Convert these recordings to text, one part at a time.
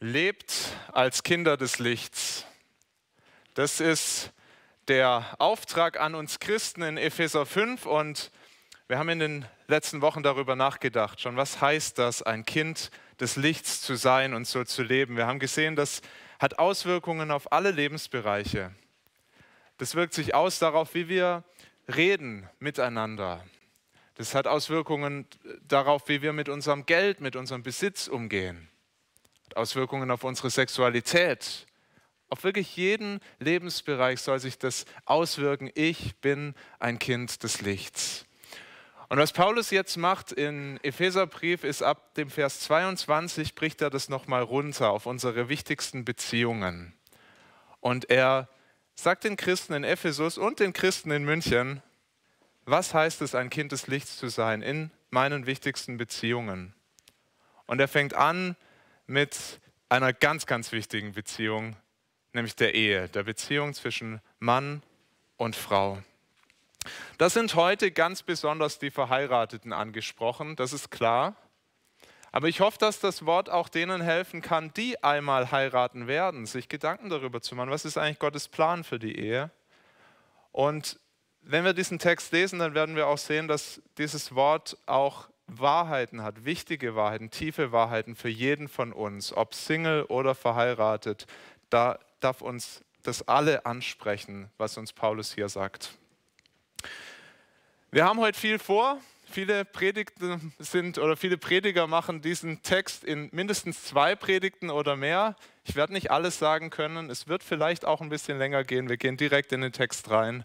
Lebt als Kinder des Lichts. Das ist der Auftrag an uns Christen in Epheser 5 und wir haben in den letzten Wochen darüber nachgedacht, schon was heißt das, ein Kind des Lichts zu sein und so zu leben. Wir haben gesehen, das hat Auswirkungen auf alle Lebensbereiche. Das wirkt sich aus darauf, wie wir reden miteinander. Das hat Auswirkungen darauf, wie wir mit unserem Geld, mit unserem Besitz umgehen. Auswirkungen auf unsere Sexualität. Auf wirklich jeden Lebensbereich soll sich das auswirken. Ich bin ein Kind des Lichts. Und was Paulus jetzt macht in Epheserbrief ist ab dem Vers 22 bricht er das nochmal runter auf unsere wichtigsten Beziehungen. Und er sagt den Christen in Ephesus und den Christen in München, was heißt es, ein Kind des Lichts zu sein in meinen wichtigsten Beziehungen? Und er fängt an mit einer ganz, ganz wichtigen Beziehung, nämlich der Ehe, der Beziehung zwischen Mann und Frau. Das sind heute ganz besonders die Verheirateten angesprochen, das ist klar. Aber ich hoffe, dass das Wort auch denen helfen kann, die einmal heiraten werden, sich Gedanken darüber zu machen, was ist eigentlich Gottes Plan für die Ehe. Und wenn wir diesen Text lesen, dann werden wir auch sehen, dass dieses Wort auch Wahrheiten hat, wichtige Wahrheiten, tiefe Wahrheiten für jeden von uns, ob Single oder verheiratet. Da darf uns das alle ansprechen, was uns Paulus hier sagt. Wir haben heute viel vor. Viele Predigten sind oder viele Prediger machen diesen Text in mindestens zwei Predigten oder mehr. Ich werde nicht alles sagen können. Es wird vielleicht auch ein bisschen länger gehen. Wir gehen direkt in den Text rein.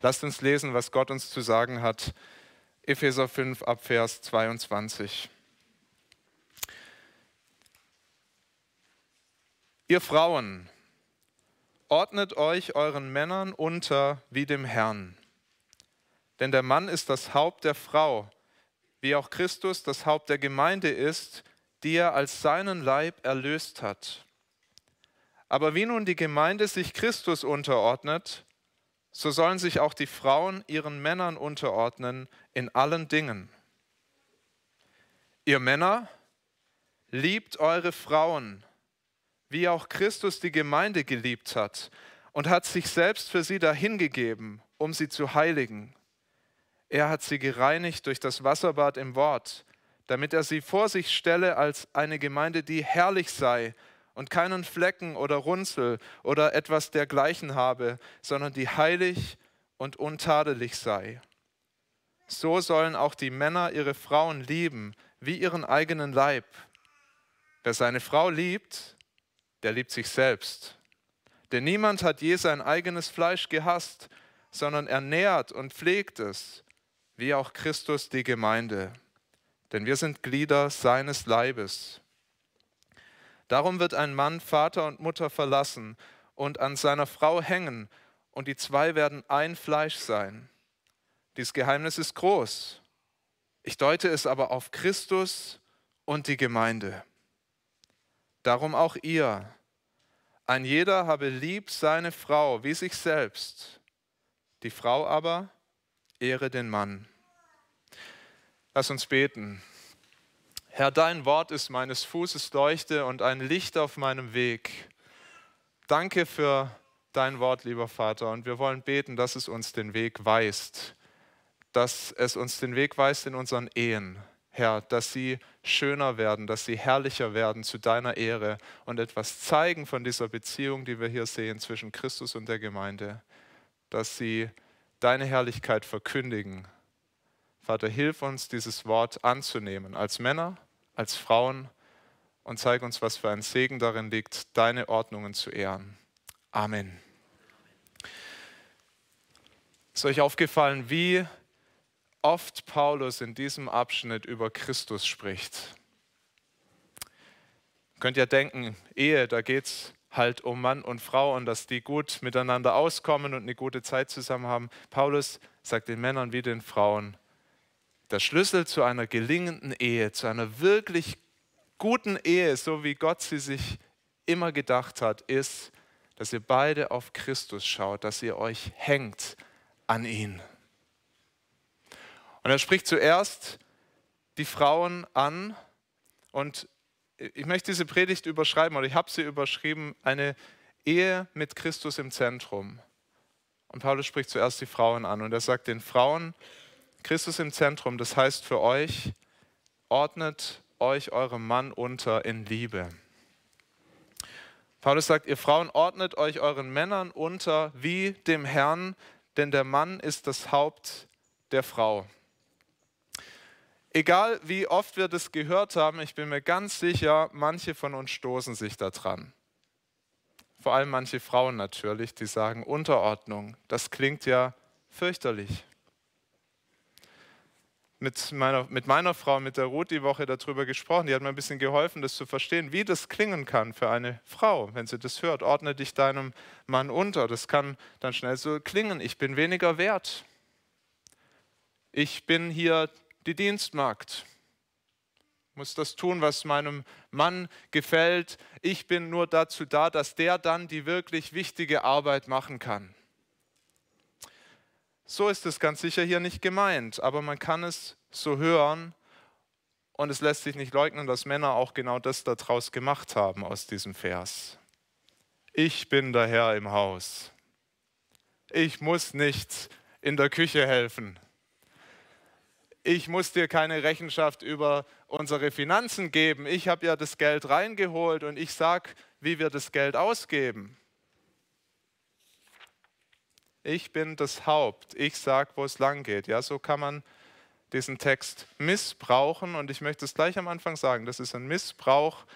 Lasst uns lesen, was Gott uns zu sagen hat Epheser 5 ab Vers 22. Ihr Frauen, ordnet euch euren Männern unter wie dem Herrn. Denn der Mann ist das Haupt der Frau, wie auch Christus das Haupt der Gemeinde ist, die er als seinen Leib erlöst hat. Aber wie nun die Gemeinde sich Christus unterordnet, so sollen sich auch die Frauen ihren Männern unterordnen in allen Dingen. Ihr Männer, liebt eure Frauen, wie auch Christus die Gemeinde geliebt hat und hat sich selbst für sie dahingegeben, um sie zu heiligen. Er hat sie gereinigt durch das Wasserbad im Wort, damit er sie vor sich stelle als eine Gemeinde, die herrlich sei und keinen Flecken oder Runzel oder etwas dergleichen habe, sondern die heilig und untadelig sei. So sollen auch die Männer ihre Frauen lieben, wie ihren eigenen Leib. Wer seine Frau liebt, der liebt sich selbst. Denn niemand hat je sein eigenes Fleisch gehasst, sondern ernährt und pflegt es, wie auch Christus die Gemeinde. Denn wir sind Glieder seines Leibes. Darum wird ein Mann Vater und Mutter verlassen und an seiner Frau hängen, und die zwei werden ein Fleisch sein. Dieses Geheimnis ist groß. Ich deute es aber auf Christus und die Gemeinde. Darum auch ihr. Ein jeder habe lieb seine Frau wie sich selbst. Die Frau aber ehre den Mann. Lass uns beten. Herr, dein Wort ist meines Fußes Leuchte und ein Licht auf meinem Weg. Danke für dein Wort, lieber Vater, und wir wollen beten, dass es uns den Weg weist, dass es uns den Weg weist in unseren Ehen, Herr, dass sie schöner werden, dass sie herrlicher werden zu deiner Ehre und etwas zeigen von dieser Beziehung, die wir hier sehen zwischen Christus und der Gemeinde, dass sie deine Herrlichkeit verkündigen. Vater, hilf uns, dieses Wort anzunehmen als Männer als Frauen und zeig uns, was für ein Segen darin liegt, deine Ordnungen zu ehren. Amen. Ist euch aufgefallen, wie oft Paulus in diesem Abschnitt über Christus spricht? Könnt ihr denken, Ehe, da geht es halt um Mann und Frau und dass die gut miteinander auskommen und eine gute Zeit zusammen haben. Paulus sagt den Männern wie den Frauen, der Schlüssel zu einer gelingenden Ehe, zu einer wirklich guten Ehe, so wie Gott sie sich immer gedacht hat, ist, dass ihr beide auf Christus schaut, dass ihr euch hängt an ihn. Und er spricht zuerst die Frauen an und ich möchte diese Predigt überschreiben oder ich habe sie überschrieben, eine Ehe mit Christus im Zentrum. Und Paulus spricht zuerst die Frauen an und er sagt den Frauen, Christus im Zentrum, das heißt für euch, ordnet euch eurem Mann unter in Liebe. Paulus sagt, ihr Frauen ordnet euch euren Männern unter wie dem Herrn, denn der Mann ist das Haupt der Frau. Egal wie oft wir das gehört haben, ich bin mir ganz sicher, manche von uns stoßen sich daran. Vor allem manche Frauen natürlich, die sagen Unterordnung. Das klingt ja fürchterlich mit meiner, mit meiner Frau, mit der Ruth, die Woche darüber gesprochen. Die hat mir ein bisschen geholfen, das zu verstehen, wie das klingen kann für eine Frau, wenn sie das hört. Ordne dich deinem Mann unter. Das kann dann schnell so klingen. Ich bin weniger wert. Ich bin hier die Dienstmagd. Muss das tun, was meinem Mann gefällt. Ich bin nur dazu da, dass der dann die wirklich wichtige Arbeit machen kann. So ist es ganz sicher hier nicht gemeint, aber man kann es so hören und es lässt sich nicht leugnen, dass Männer auch genau das daraus gemacht haben aus diesem Vers. Ich bin der Herr im Haus. Ich muss nicht in der Küche helfen. Ich muss dir keine Rechenschaft über unsere Finanzen geben. Ich habe ja das Geld reingeholt und ich sage, wie wir das Geld ausgeben. Ich bin das Haupt. Ich sage, wo es lang geht. Ja, so kann man diesen Text missbrauchen. Und ich möchte es gleich am Anfang sagen, das ist ein Missbrauch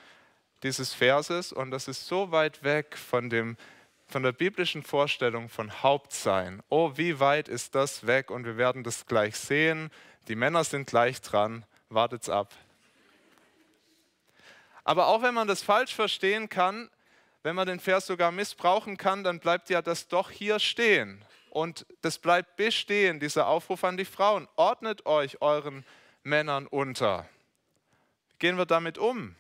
dieses Verses und das ist so weit weg von, dem, von der biblischen Vorstellung von Hauptsein. Oh, wie weit ist das weg? Und wir werden das gleich sehen. Die Männer sind gleich dran. Wartet's ab. Aber auch wenn man das falsch verstehen kann, wenn man den Vers sogar missbrauchen kann, dann bleibt ja das doch hier stehen. Und das bleibt bestehen, dieser Aufruf an die Frauen. Ordnet euch euren Männern unter. Wie gehen wir damit um?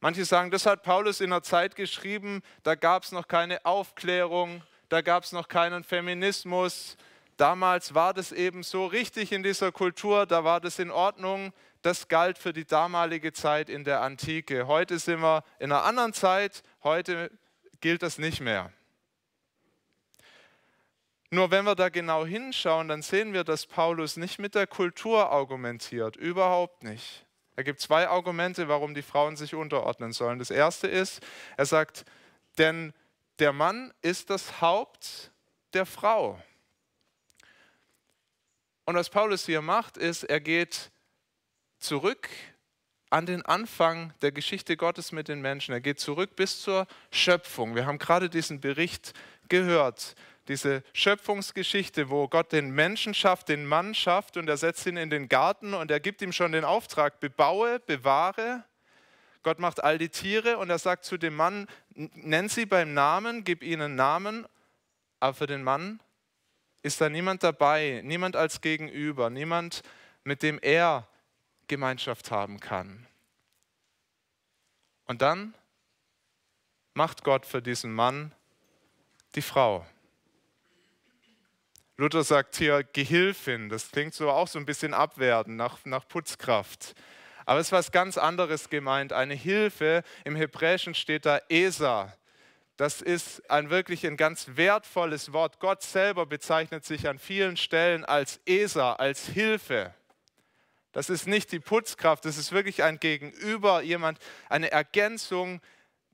Manche sagen, das hat Paulus in einer Zeit geschrieben, da gab es noch keine Aufklärung, da gab es noch keinen Feminismus. Damals war das eben so richtig in dieser Kultur, da war das in Ordnung. Das galt für die damalige Zeit in der Antike. Heute sind wir in einer anderen Zeit, heute gilt das nicht mehr. Nur wenn wir da genau hinschauen, dann sehen wir, dass Paulus nicht mit der Kultur argumentiert, überhaupt nicht. Er gibt zwei Argumente, warum die Frauen sich unterordnen sollen. Das erste ist, er sagt, denn der Mann ist das Haupt der Frau. Und was Paulus hier macht, ist, er geht zurück an den Anfang der Geschichte Gottes mit den Menschen. Er geht zurück bis zur Schöpfung. Wir haben gerade diesen Bericht gehört, diese Schöpfungsgeschichte, wo Gott den Menschen schafft, den Mann schafft und er setzt ihn in den Garten und er gibt ihm schon den Auftrag, bebaue, bewahre. Gott macht all die Tiere und er sagt zu dem Mann, nenn sie beim Namen, gib ihnen Namen, aber für den Mann ist da niemand dabei, niemand als Gegenüber, niemand, mit dem er Gemeinschaft haben kann. Und dann macht Gott für diesen Mann die Frau. Luther sagt hier Gehilfin, das klingt so auch so ein bisschen abwertend nach, nach Putzkraft. Aber es ist was ganz anderes gemeint. Eine Hilfe, im Hebräischen steht da Esa. Das ist ein wirklich ein ganz wertvolles Wort. Gott selber bezeichnet sich an vielen Stellen als Esa, als Hilfe. Das ist nicht die Putzkraft, das ist wirklich ein Gegenüber, jemand, eine Ergänzung.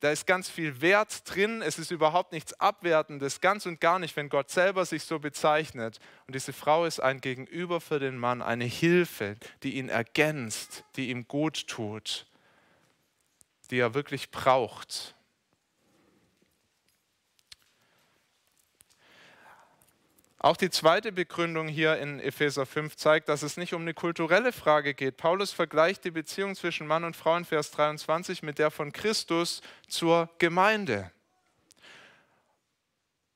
Da ist ganz viel Wert drin. Es ist überhaupt nichts Abwertendes, ganz und gar nicht, wenn Gott selber sich so bezeichnet. Und diese Frau ist ein Gegenüber für den Mann, eine Hilfe, die ihn ergänzt, die ihm gut tut, die er wirklich braucht. Auch die zweite Begründung hier in Epheser 5 zeigt, dass es nicht um eine kulturelle Frage geht. Paulus vergleicht die Beziehung zwischen Mann und Frau in Vers 23 mit der von Christus zur Gemeinde.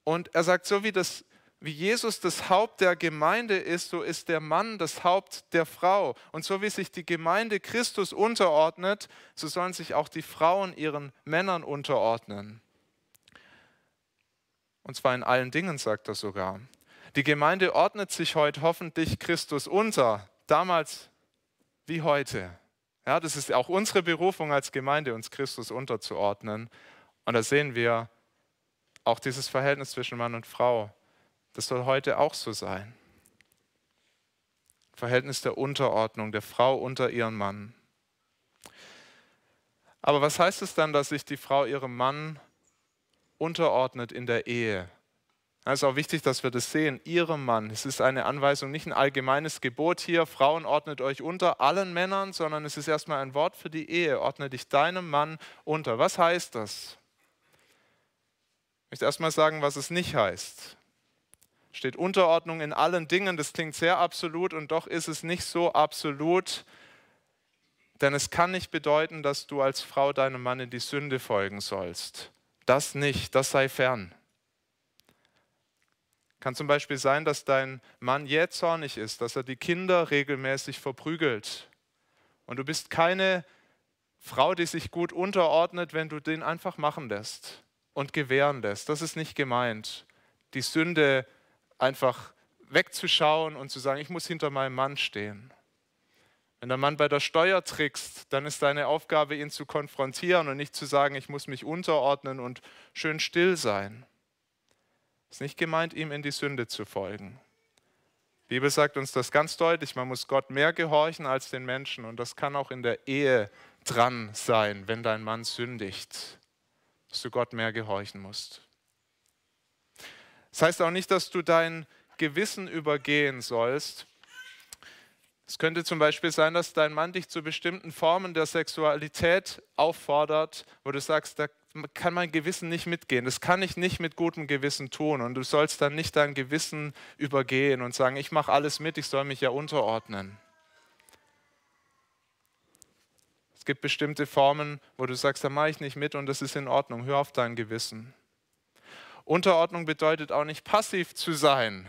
Und er sagt, so wie, das, wie Jesus das Haupt der Gemeinde ist, so ist der Mann das Haupt der Frau. Und so wie sich die Gemeinde Christus unterordnet, so sollen sich auch die Frauen ihren Männern unterordnen. Und zwar in allen Dingen, sagt er sogar. Die Gemeinde ordnet sich heute hoffentlich Christus unter, damals wie heute. Ja, das ist auch unsere Berufung als Gemeinde, uns Christus unterzuordnen. Und da sehen wir auch dieses Verhältnis zwischen Mann und Frau. Das soll heute auch so sein. Verhältnis der Unterordnung, der Frau unter ihren Mann. Aber was heißt es dann, dass sich die Frau ihrem Mann unterordnet in der Ehe? Es ist auch wichtig, dass wir das sehen. Ihrem Mann. Es ist eine Anweisung, nicht ein allgemeines Gebot hier. Frauen ordnet euch unter allen Männern, sondern es ist erstmal ein Wort für die Ehe. Ordne dich deinem Mann unter. Was heißt das? Ich möchte erstmal sagen, was es nicht heißt. Steht Unterordnung in allen Dingen. Das klingt sehr absolut und doch ist es nicht so absolut. Denn es kann nicht bedeuten, dass du als Frau deinem Mann in die Sünde folgen sollst. Das nicht, das sei fern. Kann zum Beispiel sein, dass dein Mann jähzornig ist, dass er die Kinder regelmäßig verprügelt. Und du bist keine Frau, die sich gut unterordnet, wenn du den einfach machen lässt und gewähren lässt. Das ist nicht gemeint. Die Sünde einfach wegzuschauen und zu sagen, ich muss hinter meinem Mann stehen. Wenn der Mann bei der Steuer trickst, dann ist deine Aufgabe, ihn zu konfrontieren und nicht zu sagen, ich muss mich unterordnen und schön still sein. Es ist nicht gemeint, ihm in die Sünde zu folgen. Die Bibel sagt uns das ganz deutlich, man muss Gott mehr gehorchen als den Menschen und das kann auch in der Ehe dran sein, wenn dein Mann sündigt, dass du Gott mehr gehorchen musst. Das heißt auch nicht, dass du dein Gewissen übergehen sollst. Es könnte zum Beispiel sein, dass dein Mann dich zu bestimmten Formen der Sexualität auffordert, wo du sagst, da kann mein Gewissen nicht mitgehen. Das kann ich nicht mit gutem Gewissen tun. Und du sollst dann nicht dein Gewissen übergehen und sagen, ich mache alles mit, ich soll mich ja unterordnen. Es gibt bestimmte Formen, wo du sagst, da mache ich nicht mit und das ist in Ordnung. Hör auf dein Gewissen. Unterordnung bedeutet auch nicht passiv zu sein.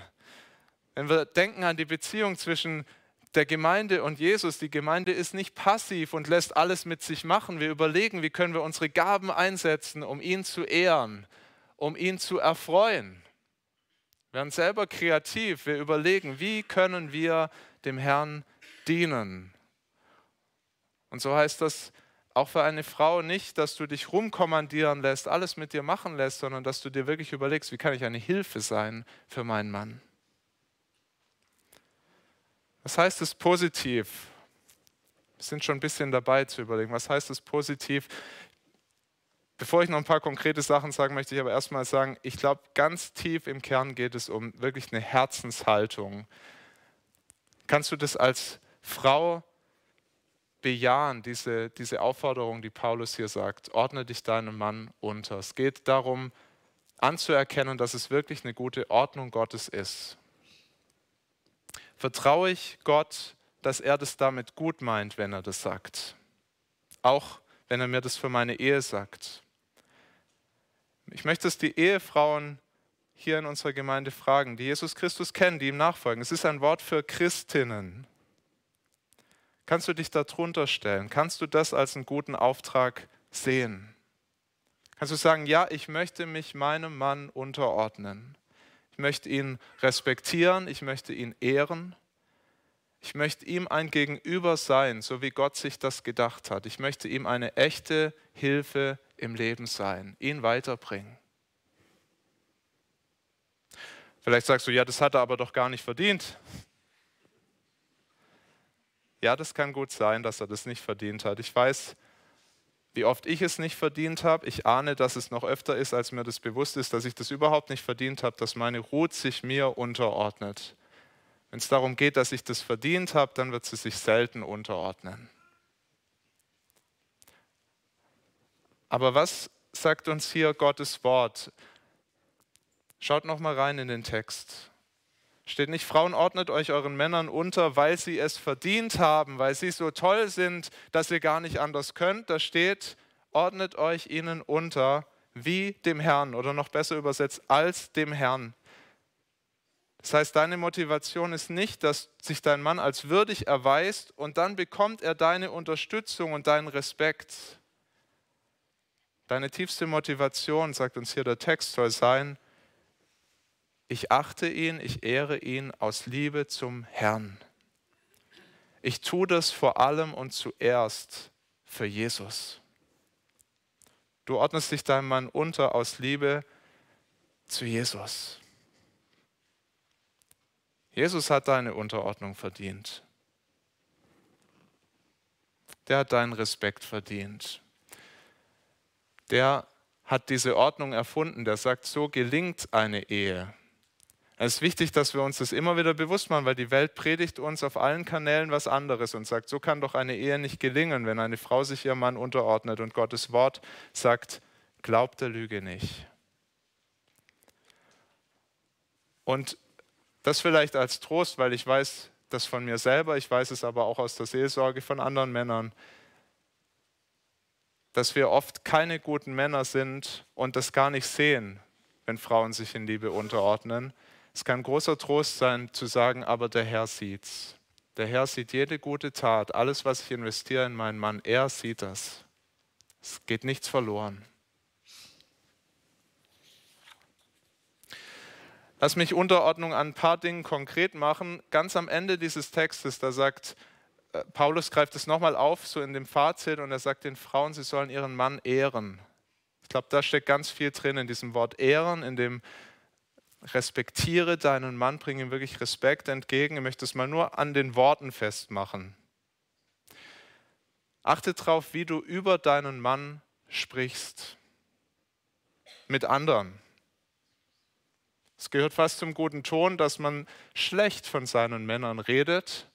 Wenn wir denken an die Beziehung zwischen der Gemeinde und Jesus. Die Gemeinde ist nicht passiv und lässt alles mit sich machen. Wir überlegen, wie können wir unsere Gaben einsetzen, um ihn zu ehren, um ihn zu erfreuen. Wir werden selber kreativ. Wir überlegen, wie können wir dem Herrn dienen. Und so heißt das auch für eine Frau nicht, dass du dich rumkommandieren lässt, alles mit dir machen lässt, sondern dass du dir wirklich überlegst, wie kann ich eine Hilfe sein für meinen Mann. Was heißt es positiv? Wir sind schon ein bisschen dabei zu überlegen, was heißt es positiv? Bevor ich noch ein paar konkrete Sachen sage, möchte ich aber erstmal sagen, ich glaube, ganz tief im Kern geht es um wirklich eine Herzenshaltung. Kannst du das als Frau bejahen, diese, diese Aufforderung, die Paulus hier sagt, ordne dich deinem Mann unter. Es geht darum, anzuerkennen, dass es wirklich eine gute Ordnung Gottes ist vertraue ich Gott, dass er das damit gut meint, wenn er das sagt. Auch wenn er mir das für meine Ehe sagt. Ich möchte, dass die Ehefrauen hier in unserer Gemeinde fragen, die Jesus Christus kennen, die ihm nachfolgen. Es ist ein Wort für Christinnen. Kannst du dich darunter stellen? Kannst du das als einen guten Auftrag sehen? Kannst du sagen, ja, ich möchte mich meinem Mann unterordnen möchte ihn respektieren, ich möchte ihn ehren. Ich möchte ihm ein Gegenüber sein, so wie Gott sich das gedacht hat. Ich möchte ihm eine echte Hilfe im Leben sein, ihn weiterbringen. Vielleicht sagst du, ja, das hat er aber doch gar nicht verdient. Ja, das kann gut sein, dass er das nicht verdient hat. Ich weiß, wie oft ich es nicht verdient habe. Ich ahne, dass es noch öfter ist, als mir das bewusst ist, dass ich das überhaupt nicht verdient habe, dass meine Ruth sich mir unterordnet. Wenn es darum geht, dass ich das verdient habe, dann wird sie sich selten unterordnen. Aber was sagt uns hier Gottes Wort? Schaut noch mal rein in den Text. Steht nicht, Frauen ordnet euch euren Männern unter, weil sie es verdient haben, weil sie so toll sind, dass ihr gar nicht anders könnt. Da steht, ordnet euch ihnen unter wie dem Herrn oder noch besser übersetzt als dem Herrn. Das heißt, deine Motivation ist nicht, dass sich dein Mann als würdig erweist und dann bekommt er deine Unterstützung und deinen Respekt. Deine tiefste Motivation, sagt uns hier der Text, soll sein, ich achte ihn, ich ehre ihn aus Liebe zum Herrn. Ich tue das vor allem und zuerst für Jesus. Du ordnest dich deinem Mann unter aus Liebe zu Jesus. Jesus hat deine Unterordnung verdient. Der hat deinen Respekt verdient. Der hat diese Ordnung erfunden, der sagt, so gelingt eine Ehe. Es ist wichtig, dass wir uns das immer wieder bewusst machen, weil die Welt predigt uns auf allen Kanälen was anderes und sagt, so kann doch eine Ehe nicht gelingen, wenn eine Frau sich ihrem Mann unterordnet und Gottes Wort sagt, glaubt der Lüge nicht. Und das vielleicht als Trost, weil ich weiß das von mir selber, ich weiß es aber auch aus der Seelsorge von anderen Männern, dass wir oft keine guten Männer sind und das gar nicht sehen, wenn Frauen sich in Liebe unterordnen. Es kann großer Trost sein zu sagen, aber der Herr sieht's. Der Herr sieht jede gute Tat, alles, was ich investiere in meinen Mann, er sieht das. Es geht nichts verloren. Lass mich Unterordnung an ein paar Dingen konkret machen. Ganz am Ende dieses Textes, da sagt äh, Paulus, greift es nochmal auf, so in dem Fazit, und er sagt den Frauen, sie sollen ihren Mann ehren. Ich glaube, da steckt ganz viel drin in diesem Wort ehren, in dem respektiere deinen Mann, bringe ihm wirklich Respekt entgegen. Ich möchte es mal nur an den Worten festmachen. Achte darauf, wie du über deinen Mann sprichst. Mit anderen. Es gehört fast zum guten Ton, dass man schlecht von seinen Männern redet.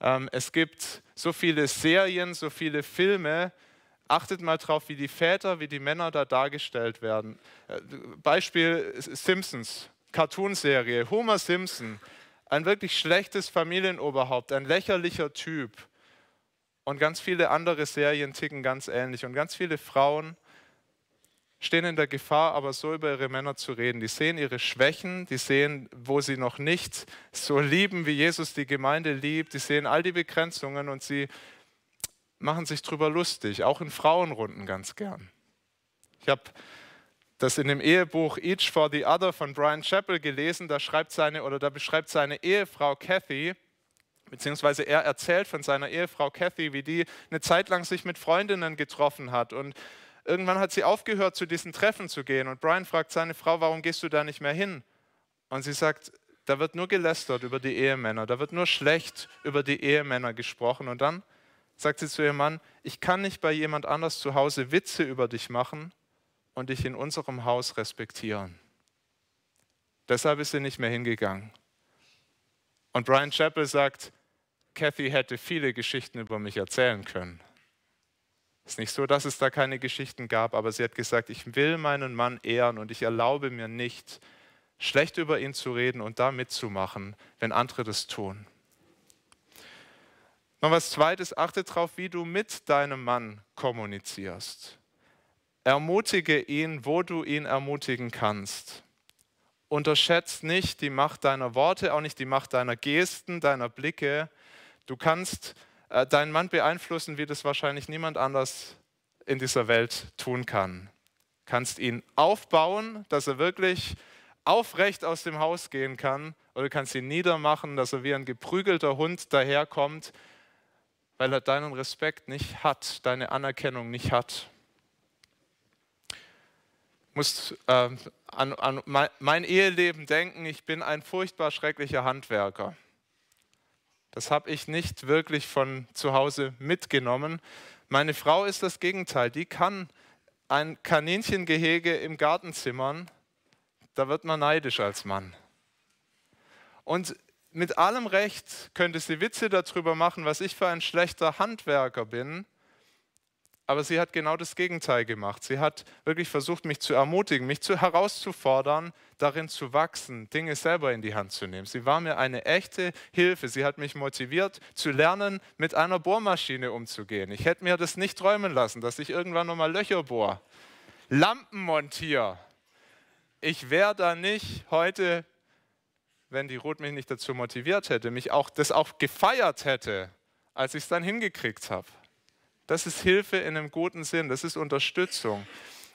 Ähm, es gibt so viele Serien, so viele Filme. Achtet mal drauf, wie die Väter, wie die Männer da dargestellt werden. Äh, Beispiel Simpsons, Cartoonserie, Homer Simpson, ein wirklich schlechtes Familienoberhaupt, ein lächerlicher Typ. Und ganz viele andere Serien ticken ganz ähnlich. Und ganz viele Frauen stehen in der Gefahr, aber so über ihre Männer zu reden. Die sehen ihre Schwächen, die sehen, wo sie noch nicht so lieben, wie Jesus die Gemeinde liebt. Die sehen all die Begrenzungen und sie machen sich darüber lustig, auch in Frauenrunden ganz gern. Ich habe das in dem Ehebuch Each for the Other von Brian Chappell gelesen. Da schreibt seine oder da beschreibt seine Ehefrau Kathy, beziehungsweise er erzählt von seiner Ehefrau Kathy, wie die eine Zeit lang sich mit Freundinnen getroffen hat und irgendwann hat sie aufgehört, zu diesen Treffen zu gehen. Und Brian fragt seine Frau, warum gehst du da nicht mehr hin? Und sie sagt, da wird nur gelästert über die Ehemänner, da wird nur schlecht über die Ehemänner gesprochen. Und dann sagt sie zu ihrem Mann, ich kann nicht bei jemand anders zu Hause Witze über dich machen und dich in unserem Haus respektieren. Deshalb ist sie nicht mehr hingegangen. Und Brian Chappell sagt, Kathy hätte viele Geschichten über mich erzählen können. Es ist nicht so, dass es da keine Geschichten gab, aber sie hat gesagt, ich will meinen Mann ehren und ich erlaube mir nicht, schlecht über ihn zu reden und da mitzumachen, wenn andere das tun. Noch was Zweites, achte darauf, wie du mit deinem Mann kommunizierst. Ermutige ihn, wo du ihn ermutigen kannst. Unterschätzt nicht die Macht deiner Worte, auch nicht die Macht deiner Gesten, deiner Blicke. Du kannst äh, deinen Mann beeinflussen, wie das wahrscheinlich niemand anders in dieser Welt tun kann. Kannst ihn aufbauen, dass er wirklich aufrecht aus dem Haus gehen kann, oder kannst ihn niedermachen, dass er wie ein geprügelter Hund daherkommt, weil er deinen Respekt nicht hat, deine Anerkennung nicht hat. Ich muss äh, an, an mein Eheleben denken, ich bin ein furchtbar schrecklicher Handwerker. Das habe ich nicht wirklich von zu Hause mitgenommen. Meine Frau ist das Gegenteil. Die kann ein Kaninchengehege im Garten zimmern. Da wird man neidisch als Mann. Und mit allem Recht könnte sie Witze darüber machen, was ich für ein schlechter Handwerker bin. Aber sie hat genau das Gegenteil gemacht. Sie hat wirklich versucht, mich zu ermutigen, mich zu herauszufordern, darin zu wachsen, Dinge selber in die Hand zu nehmen. Sie war mir eine echte Hilfe. Sie hat mich motiviert, zu lernen, mit einer Bohrmaschine umzugehen. Ich hätte mir das nicht träumen lassen, dass ich irgendwann nochmal Löcher bohre. Lampen montiere. Ich wäre da nicht heute, wenn die Ruth mich nicht dazu motiviert hätte, mich auch das auch gefeiert hätte, als ich es dann hingekriegt habe. Das ist Hilfe in einem guten Sinn, das ist Unterstützung.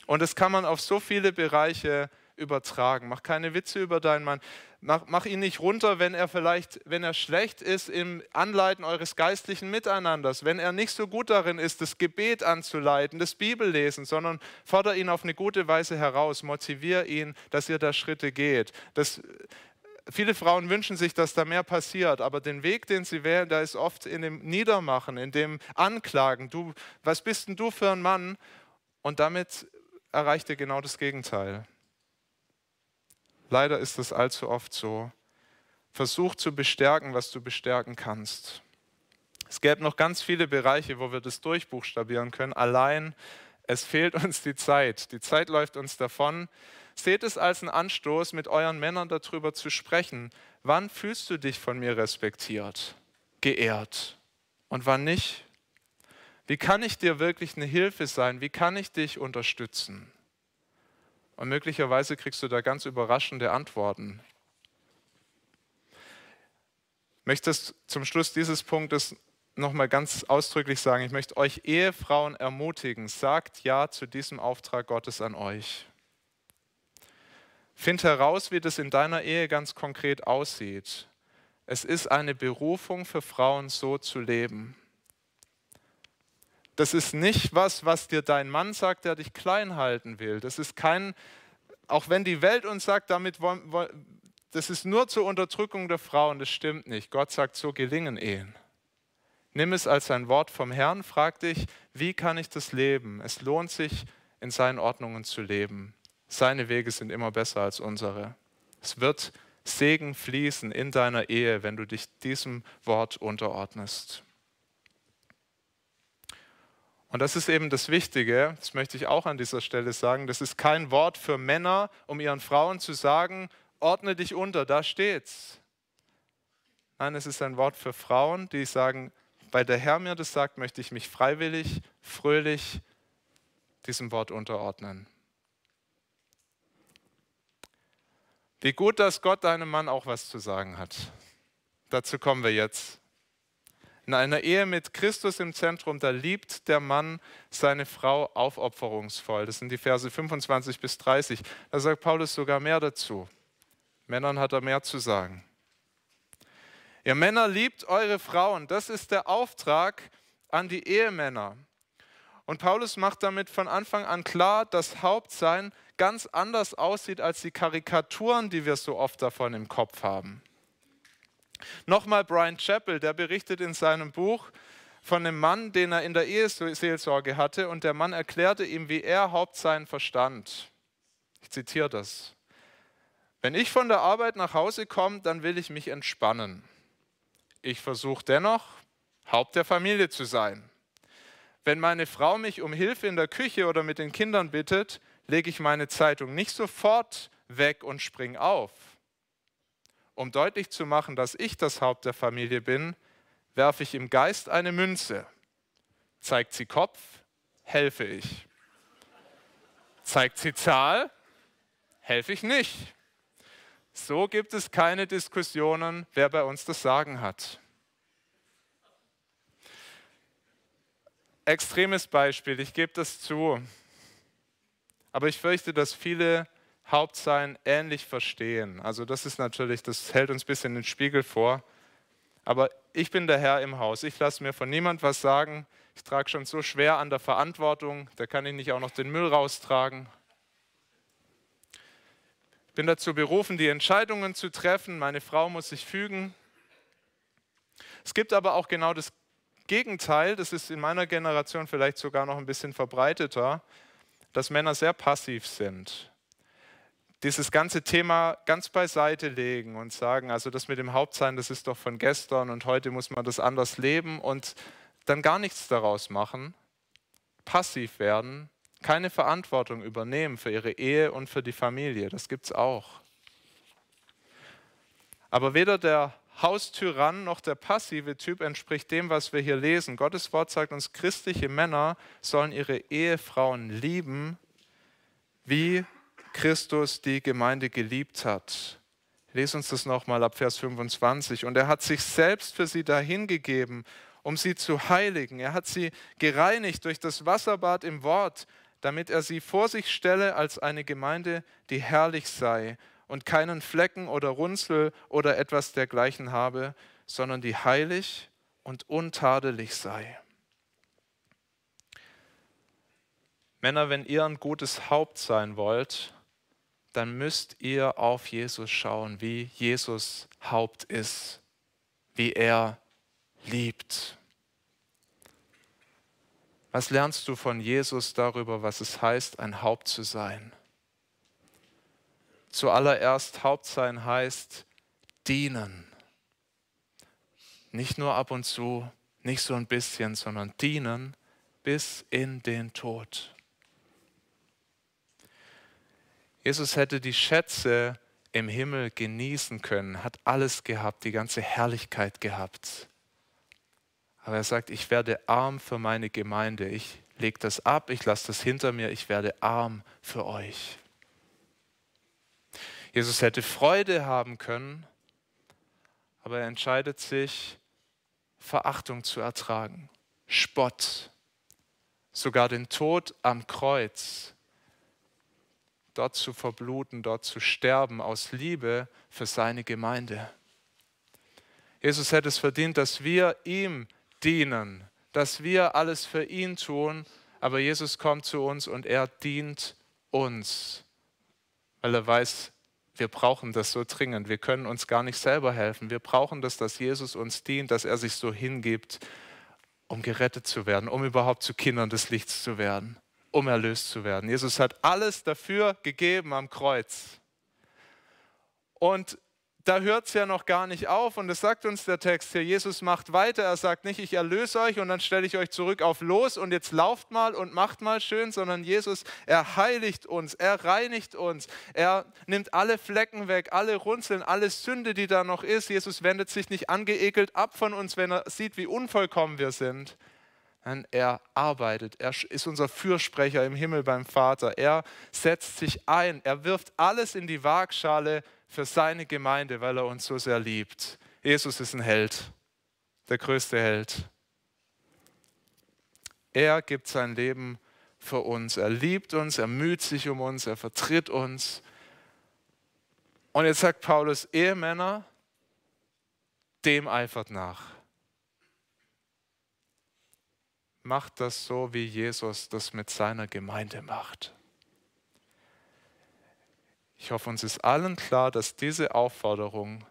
Und das kann man auf so viele Bereiche übertragen. Mach keine Witze über deinen Mann. Mach, mach, ihn nicht runter, wenn er vielleicht, wenn er schlecht ist im Anleiten eures geistlichen Miteinanders, wenn er nicht so gut darin ist, das Gebet anzuleiten, das Bibellesen, sondern fordere ihn auf eine gute Weise heraus, motiviere ihn, dass ihr da Schritte geht. Das, viele Frauen wünschen sich, dass da mehr passiert, aber den Weg, den sie wählen, da ist oft in dem Niedermachen, in dem Anklagen. Du, was bist denn du für ein Mann? Und damit erreicht ihr genau das Gegenteil. Leider ist es allzu oft so. Versuch zu bestärken, was du bestärken kannst. Es gäbe noch ganz viele Bereiche, wo wir das durchbuchstabieren können. Allein, es fehlt uns die Zeit. Die Zeit läuft uns davon. Seht es als einen Anstoß, mit euren Männern darüber zu sprechen. Wann fühlst du dich von mir respektiert, geehrt und wann nicht? Wie kann ich dir wirklich eine Hilfe sein? Wie kann ich dich unterstützen? Und möglicherweise kriegst du da ganz überraschende Antworten. Ich möchte zum Schluss dieses Punktes nochmal ganz ausdrücklich sagen. Ich möchte euch Ehefrauen ermutigen, sagt Ja zu diesem Auftrag Gottes an euch. Find heraus, wie das in deiner Ehe ganz konkret aussieht. Es ist eine Berufung für Frauen, so zu leben. Das ist nicht was, was dir dein Mann sagt, der dich klein halten will. Das ist kein, auch wenn die Welt uns sagt, damit das ist nur zur Unterdrückung der Frauen, das stimmt nicht. Gott sagt, so gelingen Ehen. Nimm es als ein Wort vom Herrn, frag dich, wie kann ich das leben? Es lohnt sich, in seinen Ordnungen zu leben. Seine Wege sind immer besser als unsere. Es wird Segen fließen in deiner Ehe, wenn du dich diesem Wort unterordnest. Und das ist eben das Wichtige, das möchte ich auch an dieser Stelle sagen, das ist kein Wort für Männer, um ihren Frauen zu sagen, ordne dich unter, da steht's. Nein, es ist ein Wort für Frauen, die sagen, weil der Herr mir das sagt, möchte ich mich freiwillig, fröhlich diesem Wort unterordnen. Wie gut, dass Gott deinem Mann auch was zu sagen hat. Dazu kommen wir jetzt. In einer Ehe mit Christus im Zentrum, da liebt der Mann seine Frau aufopferungsvoll. Das sind die Verse 25 bis 30. Da sagt Paulus sogar mehr dazu. Männern hat er mehr zu sagen. Ihr Männer liebt eure Frauen. Das ist der Auftrag an die Ehemänner. Und Paulus macht damit von Anfang an klar, dass Hauptsein ganz anders aussieht als die Karikaturen, die wir so oft davon im Kopf haben. Nochmal Brian Chappell, der berichtet in seinem Buch von einem Mann, den er in der Eheseelsorge hatte und der Mann erklärte ihm, wie er Hauptsein verstand. Ich zitiere das. Wenn ich von der Arbeit nach Hause komme, dann will ich mich entspannen. Ich versuche dennoch, Haupt der Familie zu sein. Wenn meine Frau mich um Hilfe in der Küche oder mit den Kindern bittet, lege ich meine Zeitung nicht sofort weg und spring auf. Um deutlich zu machen, dass ich das Haupt der Familie bin, werfe ich im Geist eine Münze. Zeigt sie Kopf, helfe ich. Zeigt sie Zahl, helfe ich nicht. So gibt es keine Diskussionen, wer bei uns das Sagen hat. Extremes Beispiel, ich gebe das zu. Aber ich fürchte, dass viele Hauptsein ähnlich verstehen. Also das ist natürlich, das hält uns ein bisschen den Spiegel vor. Aber ich bin der Herr im Haus. Ich lasse mir von niemand was sagen. Ich trage schon so schwer an der Verantwortung. Da kann ich nicht auch noch den Müll raustragen. Ich bin dazu berufen, die Entscheidungen zu treffen. Meine Frau muss sich fügen. Es gibt aber auch genau das Gegenteil. Das ist in meiner Generation vielleicht sogar noch ein bisschen verbreiteter, dass Männer sehr passiv sind dieses ganze Thema ganz beiseite legen und sagen, also das mit dem Hauptsein, das ist doch von gestern und heute muss man das anders leben und dann gar nichts daraus machen, passiv werden, keine Verantwortung übernehmen für ihre Ehe und für die Familie. Das gibt es auch. Aber weder der Haustyrann noch der passive Typ entspricht dem, was wir hier lesen. Gottes Wort sagt uns, christliche Männer sollen ihre Ehefrauen lieben, wie Christus die Gemeinde geliebt hat. Lesen uns das nochmal ab Vers 25. Und er hat sich selbst für sie dahingegeben, um sie zu heiligen. Er hat sie gereinigt durch das Wasserbad im Wort, damit er sie vor sich stelle als eine Gemeinde, die herrlich sei und keinen Flecken oder Runzel oder etwas dergleichen habe, sondern die heilig und untadelig sei. Männer, wenn ihr ein gutes Haupt sein wollt, dann müsst ihr auf Jesus schauen, wie Jesus Haupt ist, wie er liebt. Was lernst du von Jesus darüber, was es heißt, ein Haupt zu sein? Zuallererst Haupt sein heißt dienen. Nicht nur ab und zu, nicht so ein bisschen, sondern dienen bis in den Tod. Jesus hätte die Schätze im Himmel genießen können, hat alles gehabt, die ganze Herrlichkeit gehabt. Aber er sagt, ich werde arm für meine Gemeinde. Ich lege das ab, ich lasse das hinter mir, ich werde arm für euch. Jesus hätte Freude haben können, aber er entscheidet sich, Verachtung zu ertragen, Spott, sogar den Tod am Kreuz, dort zu verbluten, dort zu sterben aus Liebe für seine Gemeinde. Jesus hätte es verdient, dass wir ihm dienen, dass wir alles für ihn tun, aber Jesus kommt zu uns und er dient uns, weil er weiß, wir brauchen das so dringend. Wir können uns gar nicht selber helfen. Wir brauchen das, dass Jesus uns dient, dass er sich so hingibt, um gerettet zu werden, um überhaupt zu Kindern des Lichts zu werden, um erlöst zu werden. Jesus hat alles dafür gegeben am Kreuz. Und da hört es ja noch gar nicht auf und das sagt uns der Text hier. Jesus macht weiter. Er sagt nicht, ich erlöse euch und dann stelle ich euch zurück auf los und jetzt lauft mal und macht mal schön, sondern Jesus, er heiligt uns, er reinigt uns, er nimmt alle Flecken weg, alle Runzeln, alle Sünde, die da noch ist. Jesus wendet sich nicht angeekelt ab von uns, wenn er sieht, wie unvollkommen wir sind. Nein, er arbeitet, er ist unser Fürsprecher im Himmel beim Vater. Er setzt sich ein, er wirft alles in die Waagschale für seine Gemeinde, weil er uns so sehr liebt. Jesus ist ein Held, der größte Held. Er gibt sein Leben für uns. Er liebt uns, er müht sich um uns, er vertritt uns. Und jetzt sagt Paulus, Ehemänner, dem eifert nach. Macht das so, wie Jesus das mit seiner Gemeinde macht. Ich hoffe, uns ist allen klar, dass diese Aufforderung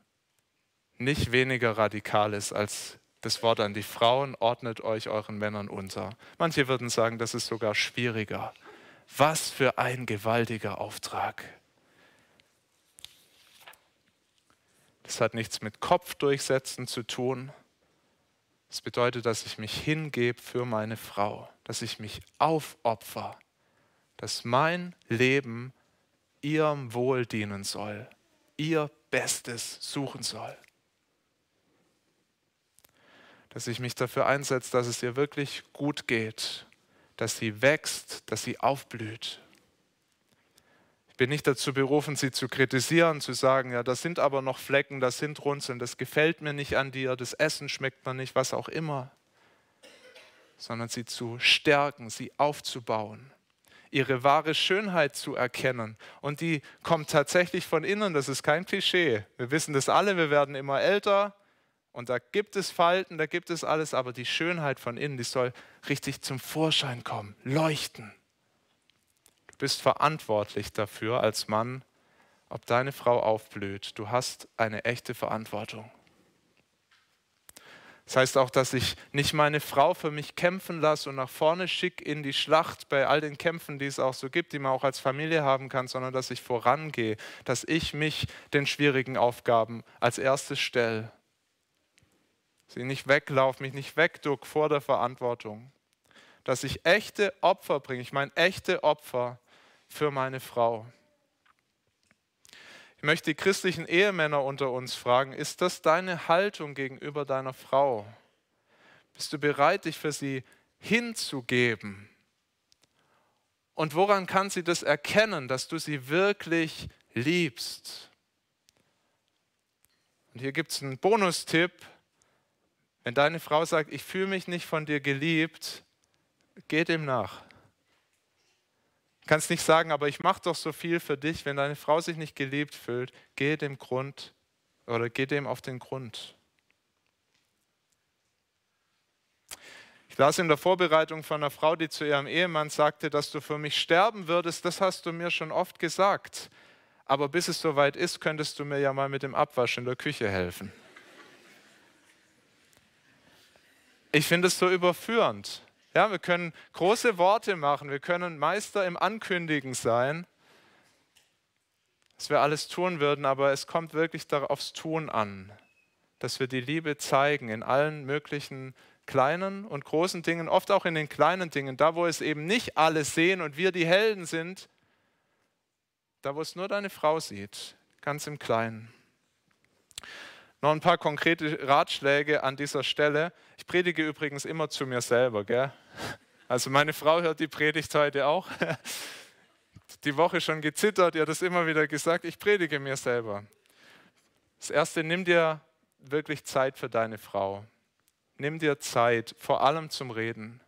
nicht weniger radikal ist als das Wort an die Frauen, ordnet euch euren Männern unter. Manche würden sagen, das ist sogar schwieriger. Was für ein gewaltiger Auftrag. Das hat nichts mit Kopfdurchsetzen zu tun. Das bedeutet, dass ich mich hingebe für meine Frau, dass ich mich aufopfer, dass mein Leben ihrem Wohl dienen soll, ihr Bestes suchen soll. Dass ich mich dafür einsetze, dass es ihr wirklich gut geht, dass sie wächst, dass sie aufblüht. Ich bin nicht dazu berufen, sie zu kritisieren, zu sagen, ja, das sind aber noch Flecken, das sind Runzeln, das gefällt mir nicht an dir, das Essen schmeckt mir nicht, was auch immer, sondern sie zu stärken, sie aufzubauen ihre wahre Schönheit zu erkennen. Und die kommt tatsächlich von innen, das ist kein Klischee. Wir wissen das alle, wir werden immer älter und da gibt es Falten, da gibt es alles, aber die Schönheit von innen, die soll richtig zum Vorschein kommen, leuchten. Du bist verantwortlich dafür als Mann, ob deine Frau aufblüht. Du hast eine echte Verantwortung. Das heißt auch, dass ich nicht meine Frau für mich kämpfen lasse und nach vorne schicke in die Schlacht bei all den Kämpfen, die es auch so gibt, die man auch als Familie haben kann, sondern dass ich vorangehe, dass ich mich den schwierigen Aufgaben als erstes stelle. Sie nicht weglaufe, mich nicht wegduck vor der Verantwortung. Dass ich echte Opfer bringe, ich meine echte Opfer für meine Frau. Ich möchte die christlichen Ehemänner unter uns fragen, ist das deine Haltung gegenüber deiner Frau? Bist du bereit, dich für sie hinzugeben? Und woran kann sie das erkennen, dass du sie wirklich liebst? Und hier gibt es einen Bonustipp. Wenn deine Frau sagt, ich fühle mich nicht von dir geliebt, geh dem nach. Du kannst nicht sagen, aber ich mache doch so viel für dich. Wenn deine Frau sich nicht geliebt fühlt, geh dem Grund oder geh dem auf den Grund. Ich las in der Vorbereitung von einer Frau, die zu ihrem Ehemann sagte, dass du für mich sterben würdest, das hast du mir schon oft gesagt. Aber bis es soweit ist, könntest du mir ja mal mit dem Abwasch in der Küche helfen. Ich finde es so überführend. Ja, wir können große Worte machen, wir können Meister im Ankündigen sein, dass wir alles tun würden, aber es kommt wirklich aufs Tun an, dass wir die Liebe zeigen in allen möglichen kleinen und großen Dingen, oft auch in den kleinen Dingen, da wo es eben nicht alle sehen und wir die Helden sind, da wo es nur deine Frau sieht, ganz im Kleinen. Noch ein paar konkrete Ratschläge an dieser Stelle. Ich predige übrigens immer zu mir selber. Gell? Also meine Frau hört die Predigt heute auch. Die Woche schon gezittert, ihr hat das immer wieder gesagt. Ich predige mir selber. Das Erste, nimm dir wirklich Zeit für deine Frau. Nimm dir Zeit, vor allem zum Reden.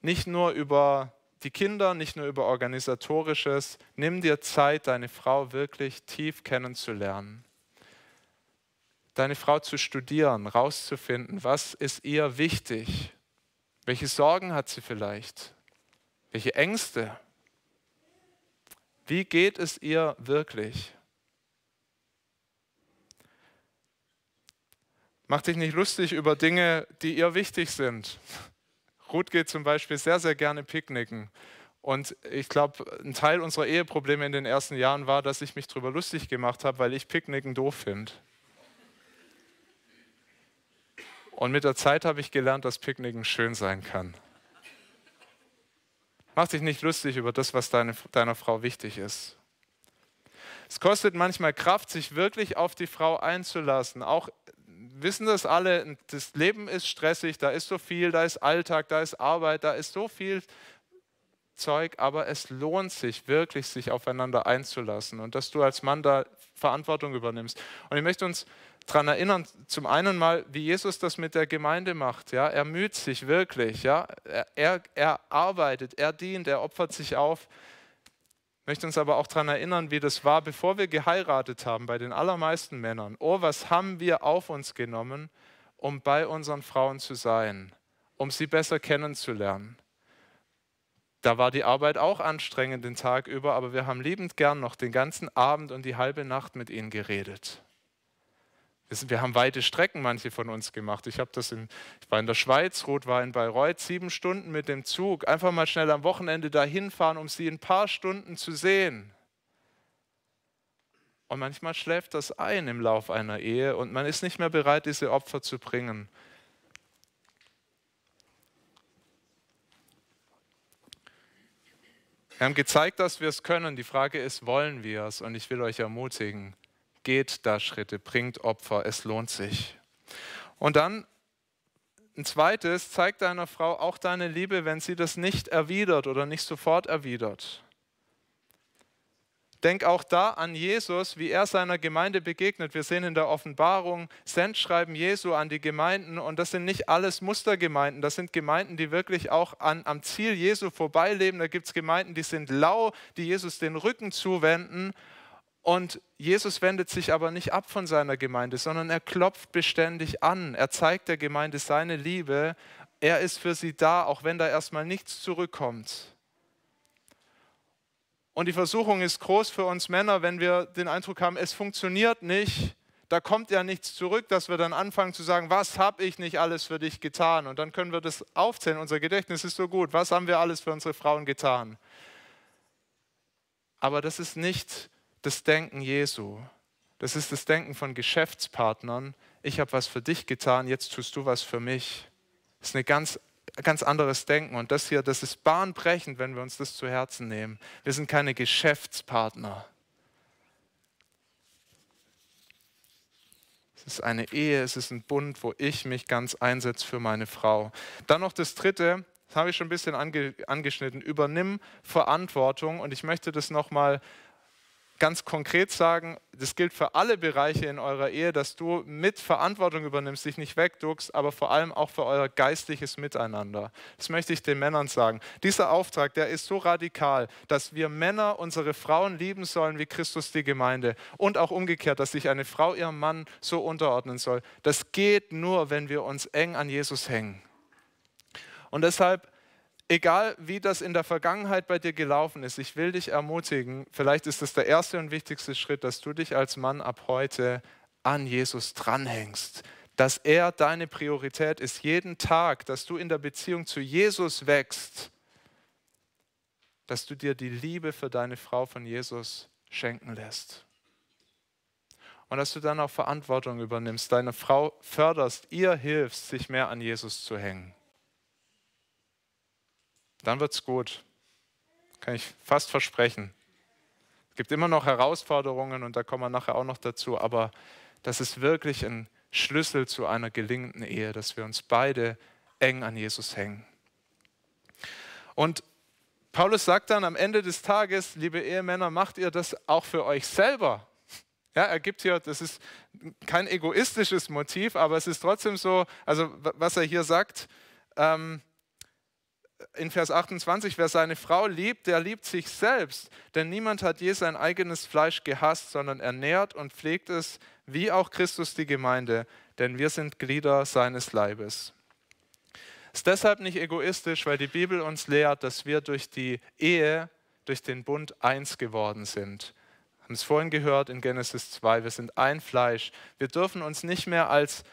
Nicht nur über die Kinder, nicht nur über organisatorisches. Nimm dir Zeit, deine Frau wirklich tief kennenzulernen. Deine Frau zu studieren, rauszufinden, was ist ihr wichtig. Welche Sorgen hat sie vielleicht? Welche Ängste? Wie geht es ihr wirklich? Mach dich nicht lustig über Dinge, die ihr wichtig sind. Ruth geht zum Beispiel sehr, sehr gerne picknicken. Und ich glaube, ein Teil unserer Eheprobleme in den ersten Jahren war, dass ich mich darüber lustig gemacht habe, weil ich Picknicken doof finde. Und mit der Zeit habe ich gelernt, dass Picknicken schön sein kann. Mach dich nicht lustig über das, was deine, deiner Frau wichtig ist. Es kostet manchmal Kraft, sich wirklich auf die Frau einzulassen, auch wissen das alle, das Leben ist stressig, da ist so viel, da ist Alltag, da ist Arbeit, da ist so viel Zeug, aber es lohnt sich wirklich, sich aufeinander einzulassen und dass du als Mann da Verantwortung übernimmst. Und ich möchte uns daran erinnern, zum einen mal, wie Jesus das mit der Gemeinde macht. Ja? Er müht sich wirklich, ja? er, er arbeitet, er dient, er opfert sich auf möchte uns aber auch daran erinnern, wie das war, bevor wir geheiratet haben, bei den allermeisten Männern. Oh, was haben wir auf uns genommen, um bei unseren Frauen zu sein, um sie besser kennenzulernen. Da war die Arbeit auch anstrengend den Tag über, aber wir haben liebend gern noch den ganzen Abend und die halbe Nacht mit ihnen geredet. Wir haben weite Strecken, manche von uns gemacht. Ich, das in, ich war in der Schweiz, Ruth war in Bayreuth, sieben Stunden mit dem Zug. Einfach mal schnell am Wochenende dahin fahren, um sie ein paar Stunden zu sehen. Und manchmal schläft das ein im Lauf einer Ehe und man ist nicht mehr bereit, diese Opfer zu bringen. Wir haben gezeigt, dass wir es können. Die Frage ist, wollen wir es? Und ich will euch ermutigen, geht da Schritte, bringt Opfer, es lohnt sich. Und dann ein zweites, zeig deiner Frau auch deine Liebe, wenn sie das nicht erwidert oder nicht sofort erwidert. Denk auch da an Jesus, wie er seiner Gemeinde begegnet. Wir sehen in der Offenbarung Sendschreiben Jesu an die Gemeinden und das sind nicht alles Mustergemeinden, das sind Gemeinden, die wirklich auch an, am Ziel Jesu vorbeileben. Da gibt es Gemeinden, die sind lau, die Jesus den Rücken zuwenden und Jesus wendet sich aber nicht ab von seiner Gemeinde, sondern er klopft beständig an. Er zeigt der Gemeinde seine Liebe. Er ist für sie da, auch wenn da erstmal nichts zurückkommt. Und die Versuchung ist groß für uns Männer, wenn wir den Eindruck haben, es funktioniert nicht, da kommt ja nichts zurück, dass wir dann anfangen zu sagen, was habe ich nicht alles für dich getan? Und dann können wir das aufzählen. Unser Gedächtnis ist so gut. Was haben wir alles für unsere Frauen getan? Aber das ist nicht das Denken Jesu. Das ist das Denken von Geschäftspartnern. Ich habe was für dich getan, jetzt tust du was für mich. Das ist ein ganz, ganz anderes Denken. Und das hier, das ist bahnbrechend, wenn wir uns das zu Herzen nehmen. Wir sind keine Geschäftspartner. Es ist eine Ehe, es ist ein Bund, wo ich mich ganz einsetze für meine Frau. Dann noch das Dritte, das habe ich schon ein bisschen ange, angeschnitten. Übernimm Verantwortung. Und ich möchte das nochmal ganz konkret sagen, das gilt für alle Bereiche in eurer Ehe, dass du mit Verantwortung übernimmst, dich nicht wegduckst, aber vor allem auch für euer geistliches Miteinander. Das möchte ich den Männern sagen. Dieser Auftrag, der ist so radikal, dass wir Männer unsere Frauen lieben sollen wie Christus die Gemeinde und auch umgekehrt, dass sich eine Frau ihrem Mann so unterordnen soll. Das geht nur, wenn wir uns eng an Jesus hängen. Und deshalb egal wie das in der Vergangenheit bei dir gelaufen ist, ich will dich ermutigen, vielleicht ist das der erste und wichtigste Schritt, dass du dich als Mann ab heute an Jesus dranhängst, dass er deine Priorität ist, jeden Tag, dass du in der Beziehung zu Jesus wächst, dass du dir die Liebe für deine Frau von Jesus schenken lässt. Und dass du dann auch Verantwortung übernimmst, deine Frau förderst, ihr hilfst, sich mehr an Jesus zu hängen dann wird es gut. Kann ich fast versprechen. Es gibt immer noch Herausforderungen und da kommen wir nachher auch noch dazu, aber das ist wirklich ein Schlüssel zu einer gelingenden Ehe, dass wir uns beide eng an Jesus hängen. Und Paulus sagt dann am Ende des Tages, liebe Ehemänner, macht ihr das auch für euch selber. Ja, er gibt hier, das ist kein egoistisches Motiv, aber es ist trotzdem so, also was er hier sagt, ähm, in Vers 28, wer seine Frau liebt, der liebt sich selbst, denn niemand hat je sein eigenes Fleisch gehasst, sondern ernährt und pflegt es, wie auch Christus die Gemeinde, denn wir sind Glieder seines Leibes. Ist deshalb nicht egoistisch, weil die Bibel uns lehrt, dass wir durch die Ehe, durch den Bund eins geworden sind. Wir haben es vorhin gehört in Genesis 2, wir sind ein Fleisch. Wir dürfen uns nicht mehr als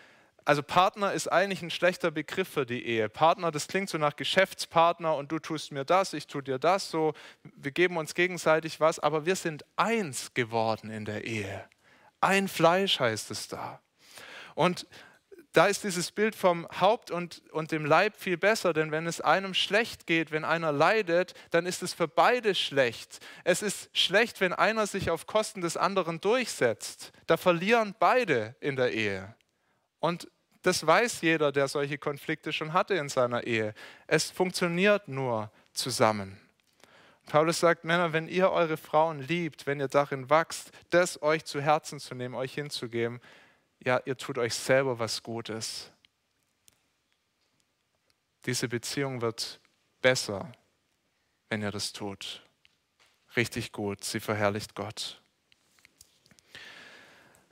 also Partner ist eigentlich ein schlechter Begriff für die Ehe. Partner, das klingt so nach Geschäftspartner und du tust mir das, ich tue dir das, so wir geben uns gegenseitig was, aber wir sind eins geworden in der Ehe. Ein Fleisch heißt es da. Und da ist dieses Bild vom Haupt und, und dem Leib viel besser, denn wenn es einem schlecht geht, wenn einer leidet, dann ist es für beide schlecht. Es ist schlecht, wenn einer sich auf Kosten des anderen durchsetzt. Da verlieren beide in der Ehe. Und das weiß jeder, der solche Konflikte schon hatte in seiner Ehe. Es funktioniert nur zusammen. Paulus sagt, Männer, wenn ihr eure Frauen liebt, wenn ihr darin wachst, das euch zu Herzen zu nehmen, euch hinzugeben, ja, ihr tut euch selber was Gutes. Diese Beziehung wird besser, wenn ihr das tut. Richtig gut, sie verherrlicht Gott.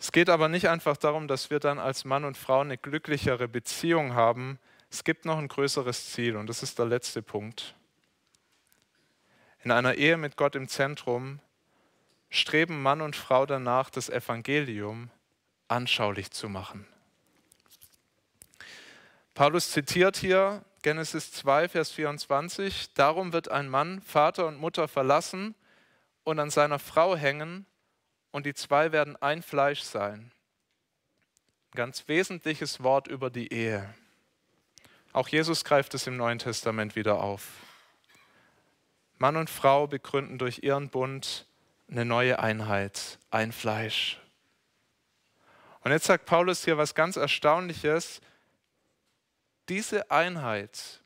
Es geht aber nicht einfach darum, dass wir dann als Mann und Frau eine glücklichere Beziehung haben. Es gibt noch ein größeres Ziel und das ist der letzte Punkt. In einer Ehe mit Gott im Zentrum streben Mann und Frau danach, das Evangelium anschaulich zu machen. Paulus zitiert hier Genesis 2, Vers 24, Darum wird ein Mann Vater und Mutter verlassen und an seiner Frau hängen, und die zwei werden ein Fleisch sein. Ein ganz wesentliches Wort über die Ehe. Auch Jesus greift es im Neuen Testament wieder auf. Mann und Frau begründen durch ihren Bund eine neue Einheit, ein Fleisch. Und jetzt sagt Paulus hier was ganz Erstaunliches. Diese Einheit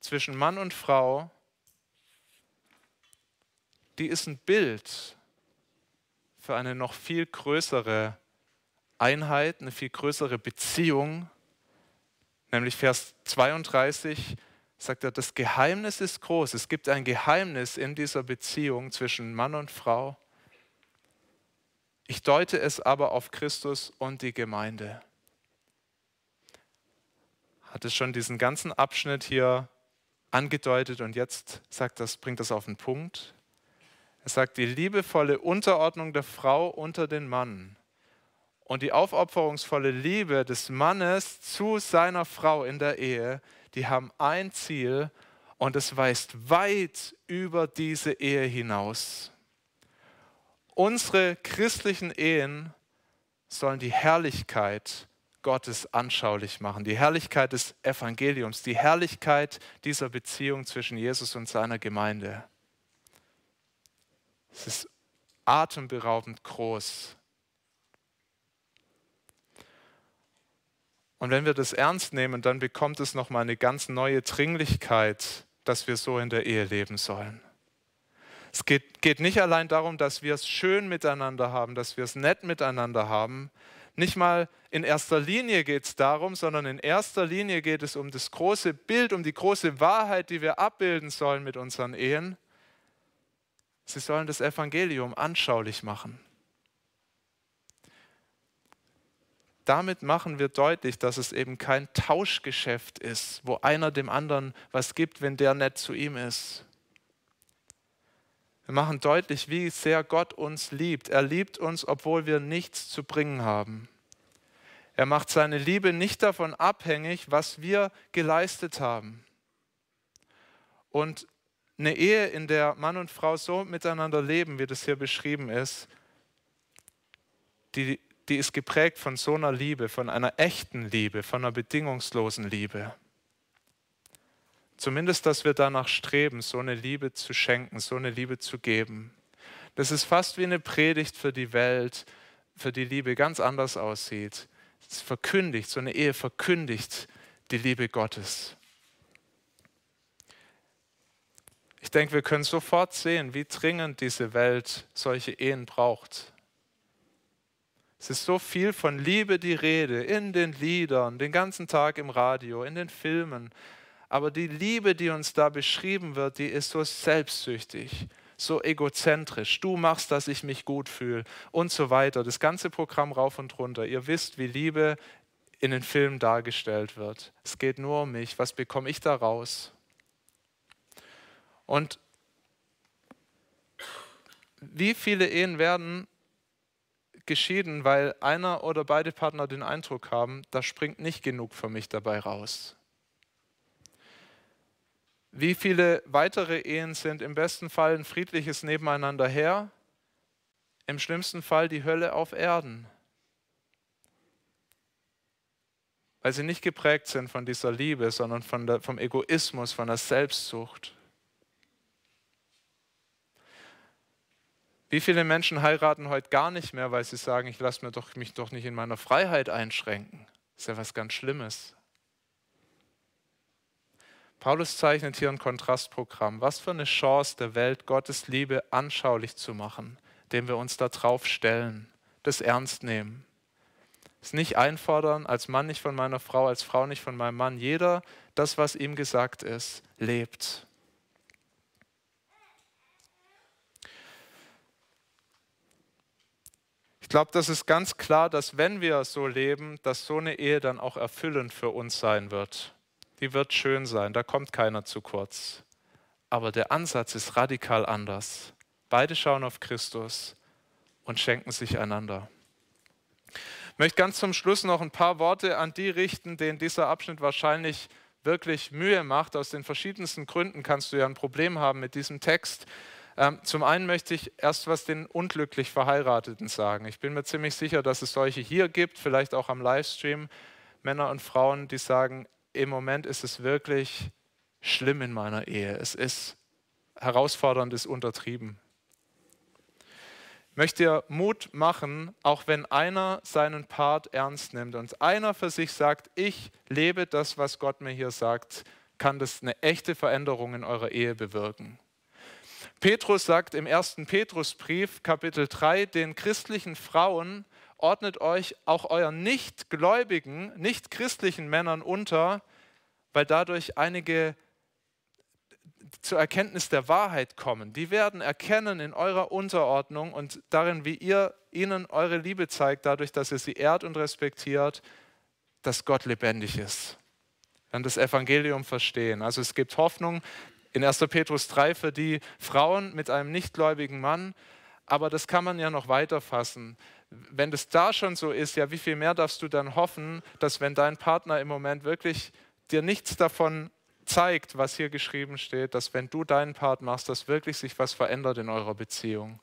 zwischen Mann und Frau, die ist ein Bild für eine noch viel größere Einheit, eine viel größere Beziehung. Nämlich Vers 32 sagt er, das Geheimnis ist groß. Es gibt ein Geheimnis in dieser Beziehung zwischen Mann und Frau. Ich deute es aber auf Christus und die Gemeinde. Hat es schon diesen ganzen Abschnitt hier angedeutet und jetzt sagt das, bringt das auf den Punkt. Er sagt, die liebevolle Unterordnung der Frau unter den Mann und die aufopferungsvolle Liebe des Mannes zu seiner Frau in der Ehe, die haben ein Ziel und es weist weit über diese Ehe hinaus. Unsere christlichen Ehen sollen die Herrlichkeit Gottes anschaulich machen, die Herrlichkeit des Evangeliums, die Herrlichkeit dieser Beziehung zwischen Jesus und seiner Gemeinde. Es ist atemberaubend groß. Und wenn wir das ernst nehmen, dann bekommt es nochmal eine ganz neue Dringlichkeit, dass wir so in der Ehe leben sollen. Es geht, geht nicht allein darum, dass wir es schön miteinander haben, dass wir es nett miteinander haben. Nicht mal in erster Linie geht es darum, sondern in erster Linie geht es um das große Bild, um die große Wahrheit, die wir abbilden sollen mit unseren Ehen. Sie sollen das Evangelium anschaulich machen. Damit machen wir deutlich, dass es eben kein Tauschgeschäft ist, wo einer dem anderen was gibt, wenn der nett zu ihm ist. Wir machen deutlich, wie sehr Gott uns liebt. Er liebt uns, obwohl wir nichts zu bringen haben. Er macht seine Liebe nicht davon abhängig, was wir geleistet haben. Und eine Ehe, in der Mann und Frau so miteinander leben, wie das hier beschrieben ist, die, die ist geprägt von so einer Liebe, von einer echten Liebe, von einer bedingungslosen Liebe. Zumindest, dass wir danach streben, so eine Liebe zu schenken, so eine Liebe zu geben. Das ist fast wie eine Predigt für die Welt, für die Liebe ganz anders aussieht. Es verkündigt, so eine Ehe verkündigt die Liebe Gottes. Ich denke, wir können sofort sehen, wie dringend diese Welt solche Ehen braucht. Es ist so viel von Liebe die Rede in den Liedern, den ganzen Tag im Radio, in den Filmen. Aber die Liebe, die uns da beschrieben wird, die ist so selbstsüchtig, so egozentrisch. Du machst, dass ich mich gut fühle und so weiter. Das ganze Programm rauf und runter. Ihr wisst, wie Liebe in den Filmen dargestellt wird. Es geht nur um mich. Was bekomme ich da raus? Und wie viele Ehen werden geschieden, weil einer oder beide Partner den Eindruck haben, da springt nicht genug für mich dabei raus. Wie viele weitere Ehen sind im besten Fall ein friedliches Nebeneinander her, im schlimmsten Fall die Hölle auf Erden, weil sie nicht geprägt sind von dieser Liebe, sondern von der, vom Egoismus, von der Selbstsucht. Wie viele Menschen heiraten heute gar nicht mehr, weil sie sagen, ich lasse doch, mich doch nicht in meiner Freiheit einschränken. Das ist ja was ganz Schlimmes. Paulus zeichnet hier ein Kontrastprogramm. Was für eine Chance der Welt, Gottes Liebe anschaulich zu machen, dem wir uns da drauf stellen, das ernst nehmen. Es nicht einfordern, als Mann nicht von meiner Frau, als Frau nicht von meinem Mann. Jeder das, was ihm gesagt ist, lebt. Ich glaube, das ist ganz klar, dass wenn wir so leben, dass so eine Ehe dann auch erfüllend für uns sein wird. Die wird schön sein, da kommt keiner zu kurz. Aber der Ansatz ist radikal anders. Beide schauen auf Christus und schenken sich einander. Ich möchte ganz zum Schluss noch ein paar Worte an die richten, denen dieser Abschnitt wahrscheinlich wirklich Mühe macht. Aus den verschiedensten Gründen kannst du ja ein Problem haben mit diesem Text. Ähm, zum einen möchte ich erst was den unglücklich Verheirateten sagen. Ich bin mir ziemlich sicher, dass es solche hier gibt, vielleicht auch am Livestream, Männer und Frauen, die sagen, im Moment ist es wirklich schlimm in meiner Ehe. Es ist herausfordernd, ist untertrieben. Ich möchte dir Mut machen, auch wenn einer seinen Part ernst nimmt und einer für sich sagt, ich lebe das, was Gott mir hier sagt, kann das eine echte Veränderung in eurer Ehe bewirken. Petrus sagt im ersten Petrusbrief, Kapitel 3, den christlichen Frauen ordnet euch auch euren nichtgläubigen, nicht christlichen Männern unter, weil dadurch einige zur Erkenntnis der Wahrheit kommen. Die werden erkennen in eurer Unterordnung und darin, wie ihr ihnen eure Liebe zeigt, dadurch, dass ihr sie ehrt und respektiert, dass Gott lebendig ist. Dann das Evangelium verstehen. Also es gibt Hoffnung, in 1. Petrus 3 für die Frauen mit einem nichtgläubigen Mann. Aber das kann man ja noch weiter fassen. Wenn das da schon so ist, ja, wie viel mehr darfst du dann hoffen, dass wenn dein Partner im Moment wirklich dir nichts davon zeigt, was hier geschrieben steht, dass wenn du deinen Part machst, dass wirklich sich was verändert in eurer Beziehung.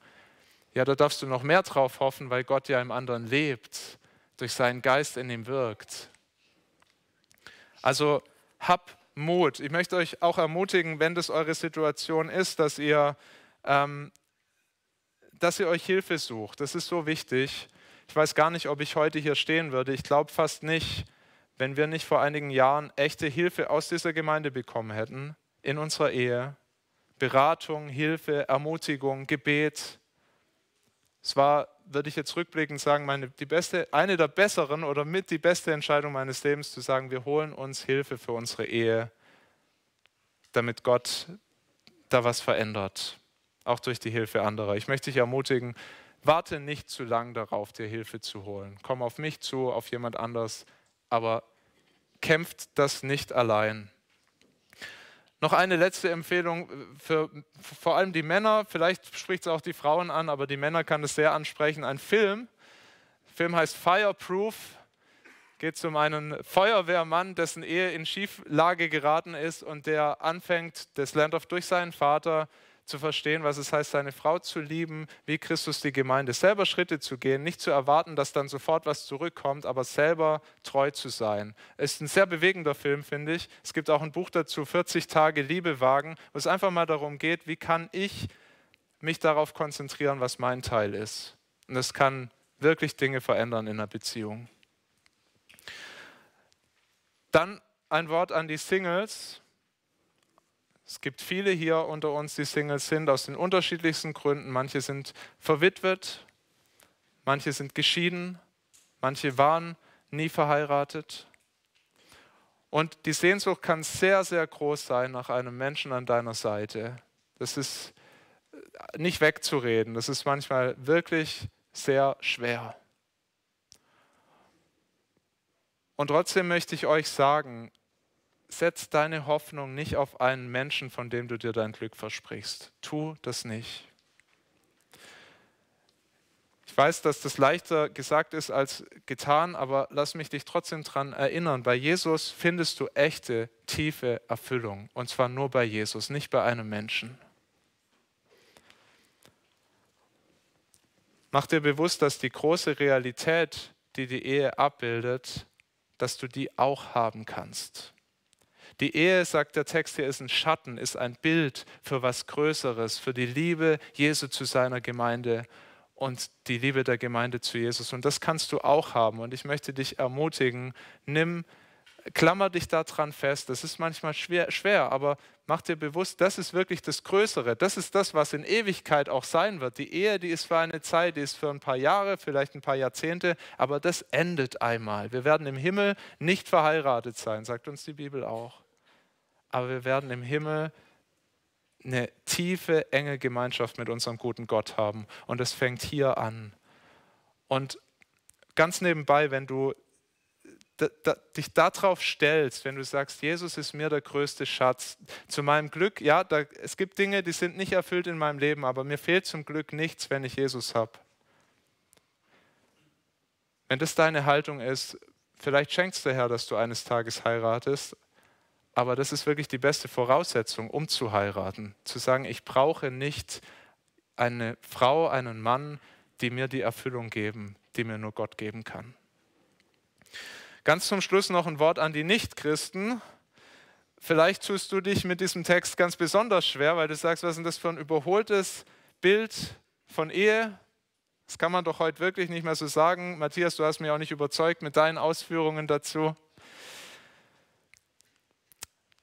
Ja, da darfst du noch mehr drauf hoffen, weil Gott ja im anderen lebt, durch seinen Geist in ihm wirkt. Also hab Mut. Ich möchte euch auch ermutigen, wenn das eure Situation ist, dass ihr, ähm, dass ihr euch Hilfe sucht. Das ist so wichtig. Ich weiß gar nicht, ob ich heute hier stehen würde. Ich glaube fast nicht, wenn wir nicht vor einigen Jahren echte Hilfe aus dieser Gemeinde bekommen hätten, in unserer Ehe, Beratung, Hilfe, Ermutigung, Gebet. Es war, würde ich jetzt rückblickend sagen, meine, die beste, eine der besseren oder mit die beste Entscheidung meines Lebens, zu sagen, wir holen uns Hilfe für unsere Ehe, damit Gott da was verändert, auch durch die Hilfe anderer. Ich möchte dich ermutigen, warte nicht zu lang darauf, dir Hilfe zu holen. Komm auf mich zu, auf jemand anders, aber kämpft das nicht allein. Noch eine letzte Empfehlung für vor allem die Männer, vielleicht spricht es auch die Frauen an, aber die Männer kann es sehr ansprechen. Ein Film, der Film heißt Fireproof, geht um einen Feuerwehrmann, dessen Ehe in Schieflage geraten ist und der anfängt, das lernt oft durch seinen Vater, zu verstehen, was es heißt, seine Frau zu lieben, wie Christus die Gemeinde, selber Schritte zu gehen, nicht zu erwarten, dass dann sofort was zurückkommt, aber selber treu zu sein. Es ist ein sehr bewegender Film, finde ich. Es gibt auch ein Buch dazu, 40 Tage Liebe wagen, wo es einfach mal darum geht, wie kann ich mich darauf konzentrieren, was mein Teil ist. Und es kann wirklich Dinge verändern in einer Beziehung. Dann ein Wort an die Singles. Es gibt viele hier unter uns, die Singles sind, aus den unterschiedlichsten Gründen. Manche sind verwitwet, manche sind geschieden, manche waren nie verheiratet. Und die Sehnsucht kann sehr, sehr groß sein nach einem Menschen an deiner Seite. Das ist nicht wegzureden. Das ist manchmal wirklich sehr schwer. Und trotzdem möchte ich euch sagen, setz deine Hoffnung nicht auf einen Menschen, von dem du dir dein Glück versprichst. Tu das nicht. Ich weiß, dass das leichter gesagt ist als getan, aber lass mich dich trotzdem daran erinnern. Bei Jesus findest du echte, tiefe Erfüllung. Und zwar nur bei Jesus, nicht bei einem Menschen. Mach dir bewusst, dass die große Realität, die die Ehe abbildet, dass du die auch haben kannst. Die Ehe, sagt der Text hier, ist ein Schatten, ist ein Bild für was Größeres, für die Liebe Jesu zu seiner Gemeinde und die Liebe der Gemeinde zu Jesus. Und das kannst du auch haben. Und ich möchte dich ermutigen, nimm, klammer dich daran fest. Das ist manchmal schwer, schwer, aber mach dir bewusst, das ist wirklich das Größere. Das ist das, was in Ewigkeit auch sein wird. Die Ehe, die ist für eine Zeit, die ist für ein paar Jahre, vielleicht ein paar Jahrzehnte, aber das endet einmal. Wir werden im Himmel nicht verheiratet sein, sagt uns die Bibel auch aber wir werden im Himmel eine tiefe, enge Gemeinschaft mit unserem guten Gott haben. Und es fängt hier an. Und ganz nebenbei, wenn du dich darauf stellst, wenn du sagst, Jesus ist mir der größte Schatz, zu meinem Glück, ja, da, es gibt Dinge, die sind nicht erfüllt in meinem Leben, aber mir fehlt zum Glück nichts, wenn ich Jesus habe. Wenn das deine Haltung ist, vielleicht schenkst der Herr, dass du eines Tages heiratest, aber das ist wirklich die beste Voraussetzung, um zu heiraten. Zu sagen, ich brauche nicht eine Frau, einen Mann, die mir die Erfüllung geben, die mir nur Gott geben kann. Ganz zum Schluss noch ein Wort an die Nichtchristen. Vielleicht tust du dich mit diesem Text ganz besonders schwer, weil du sagst, was ist denn das für ein überholtes Bild von Ehe? Das kann man doch heute wirklich nicht mehr so sagen. Matthias, du hast mich auch nicht überzeugt mit deinen Ausführungen dazu.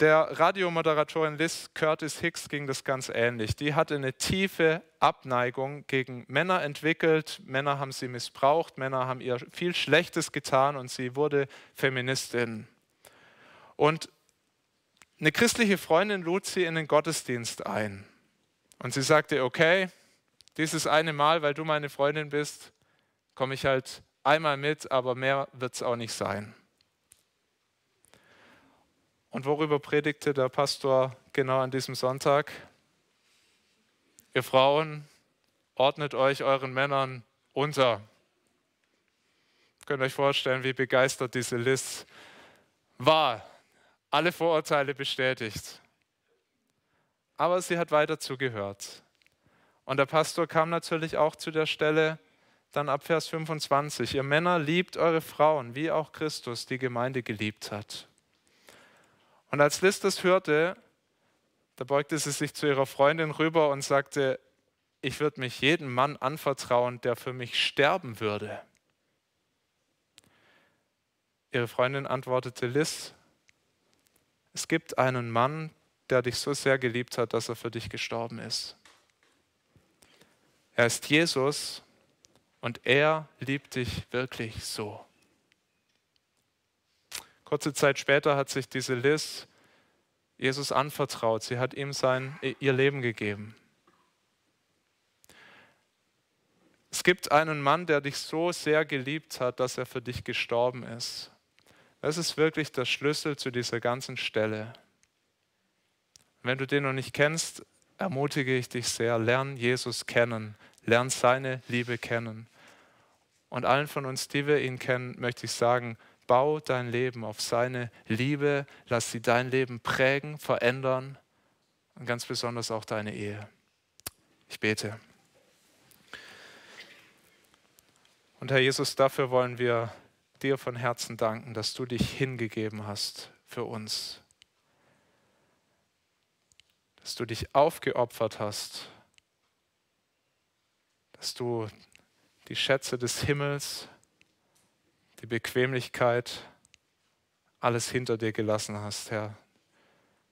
Der Radiomoderatorin Liz Curtis Hicks ging das ganz ähnlich. Die hatte eine tiefe Abneigung gegen Männer entwickelt. Männer haben sie missbraucht, Männer haben ihr viel Schlechtes getan und sie wurde Feministin. Und eine christliche Freundin lud sie in den Gottesdienst ein. Und sie sagte, okay, dieses eine Mal, weil du meine Freundin bist, komme ich halt einmal mit, aber mehr wird es auch nicht sein. Und worüber predigte der Pastor genau an diesem Sonntag? Ihr Frauen, ordnet euch euren Männern unter. Könnt ihr euch vorstellen, wie begeistert diese Liz war. Alle Vorurteile bestätigt. Aber sie hat weiter zugehört. Und der Pastor kam natürlich auch zu der Stelle, dann ab Vers 25, ihr Männer liebt eure Frauen, wie auch Christus die Gemeinde geliebt hat. Und als Liz das hörte, da beugte sie sich zu ihrer Freundin rüber und sagte, ich würde mich jedem Mann anvertrauen, der für mich sterben würde. Ihre Freundin antwortete, Liz, es gibt einen Mann, der dich so sehr geliebt hat, dass er für dich gestorben ist. Er ist Jesus und er liebt dich wirklich so. Kurze Zeit später hat sich diese Liz Jesus anvertraut. Sie hat ihm sein, ihr Leben gegeben. Es gibt einen Mann, der dich so sehr geliebt hat, dass er für dich gestorben ist. Das ist wirklich der Schlüssel zu dieser ganzen Stelle. Wenn du den noch nicht kennst, ermutige ich dich sehr, lern Jesus kennen, lern seine Liebe kennen. Und allen von uns, die wir ihn kennen, möchte ich sagen, bau dein Leben auf seine Liebe, lass sie dein Leben prägen, verändern und ganz besonders auch deine Ehe. Ich bete. Und Herr Jesus, dafür wollen wir dir von Herzen danken, dass du dich hingegeben hast für uns. Dass du dich aufgeopfert hast. Dass du die Schätze des Himmels, die Bequemlichkeit, alles hinter dir gelassen hast, Herr.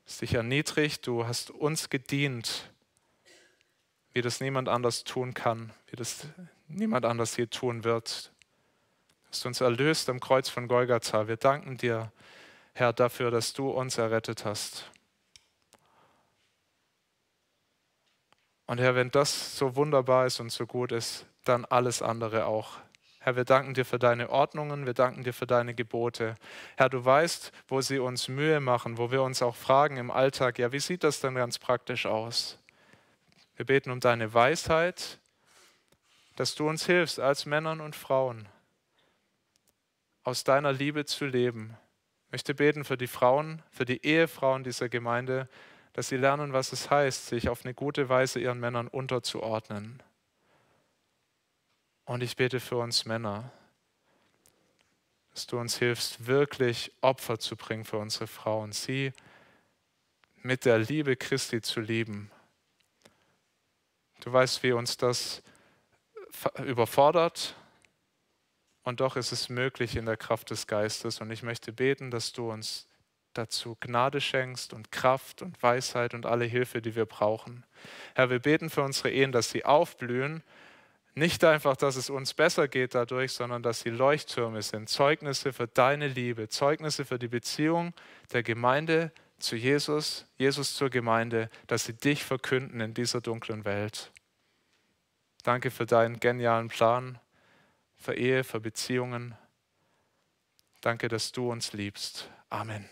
Du dich erniedrigt, du hast uns gedient, wie das niemand anders tun kann, wie das niemand anders je tun wird. Du hast uns erlöst am Kreuz von Golgatha. Wir danken dir, Herr, dafür, dass du uns errettet hast. Und Herr, wenn das so wunderbar ist und so gut ist, dann alles andere auch. Herr, wir danken dir für deine Ordnungen, wir danken dir für deine Gebote. Herr, du weißt, wo sie uns Mühe machen, wo wir uns auch fragen im Alltag, ja, wie sieht das denn ganz praktisch aus? Wir beten um deine Weisheit, dass du uns hilfst, als Männern und Frauen aus deiner Liebe zu leben. Ich möchte beten für die Frauen, für die Ehefrauen dieser Gemeinde, dass sie lernen, was es heißt, sich auf eine gute Weise ihren Männern unterzuordnen. Und ich bete für uns Männer, dass du uns hilfst, wirklich Opfer zu bringen für unsere Frauen, sie mit der Liebe Christi zu lieben. Du weißt, wie uns das überfordert, und doch ist es möglich in der Kraft des Geistes. Und ich möchte beten, dass du uns dazu Gnade schenkst und Kraft und Weisheit und alle Hilfe, die wir brauchen. Herr, wir beten für unsere Ehen, dass sie aufblühen nicht einfach, dass es uns besser geht dadurch, sondern dass sie Leuchttürme sind, Zeugnisse für deine Liebe, Zeugnisse für die Beziehung der Gemeinde zu Jesus, Jesus zur Gemeinde, dass sie dich verkünden in dieser dunklen Welt. Danke für deinen genialen Plan, für Ehe, für Beziehungen. Danke, dass du uns liebst. Amen.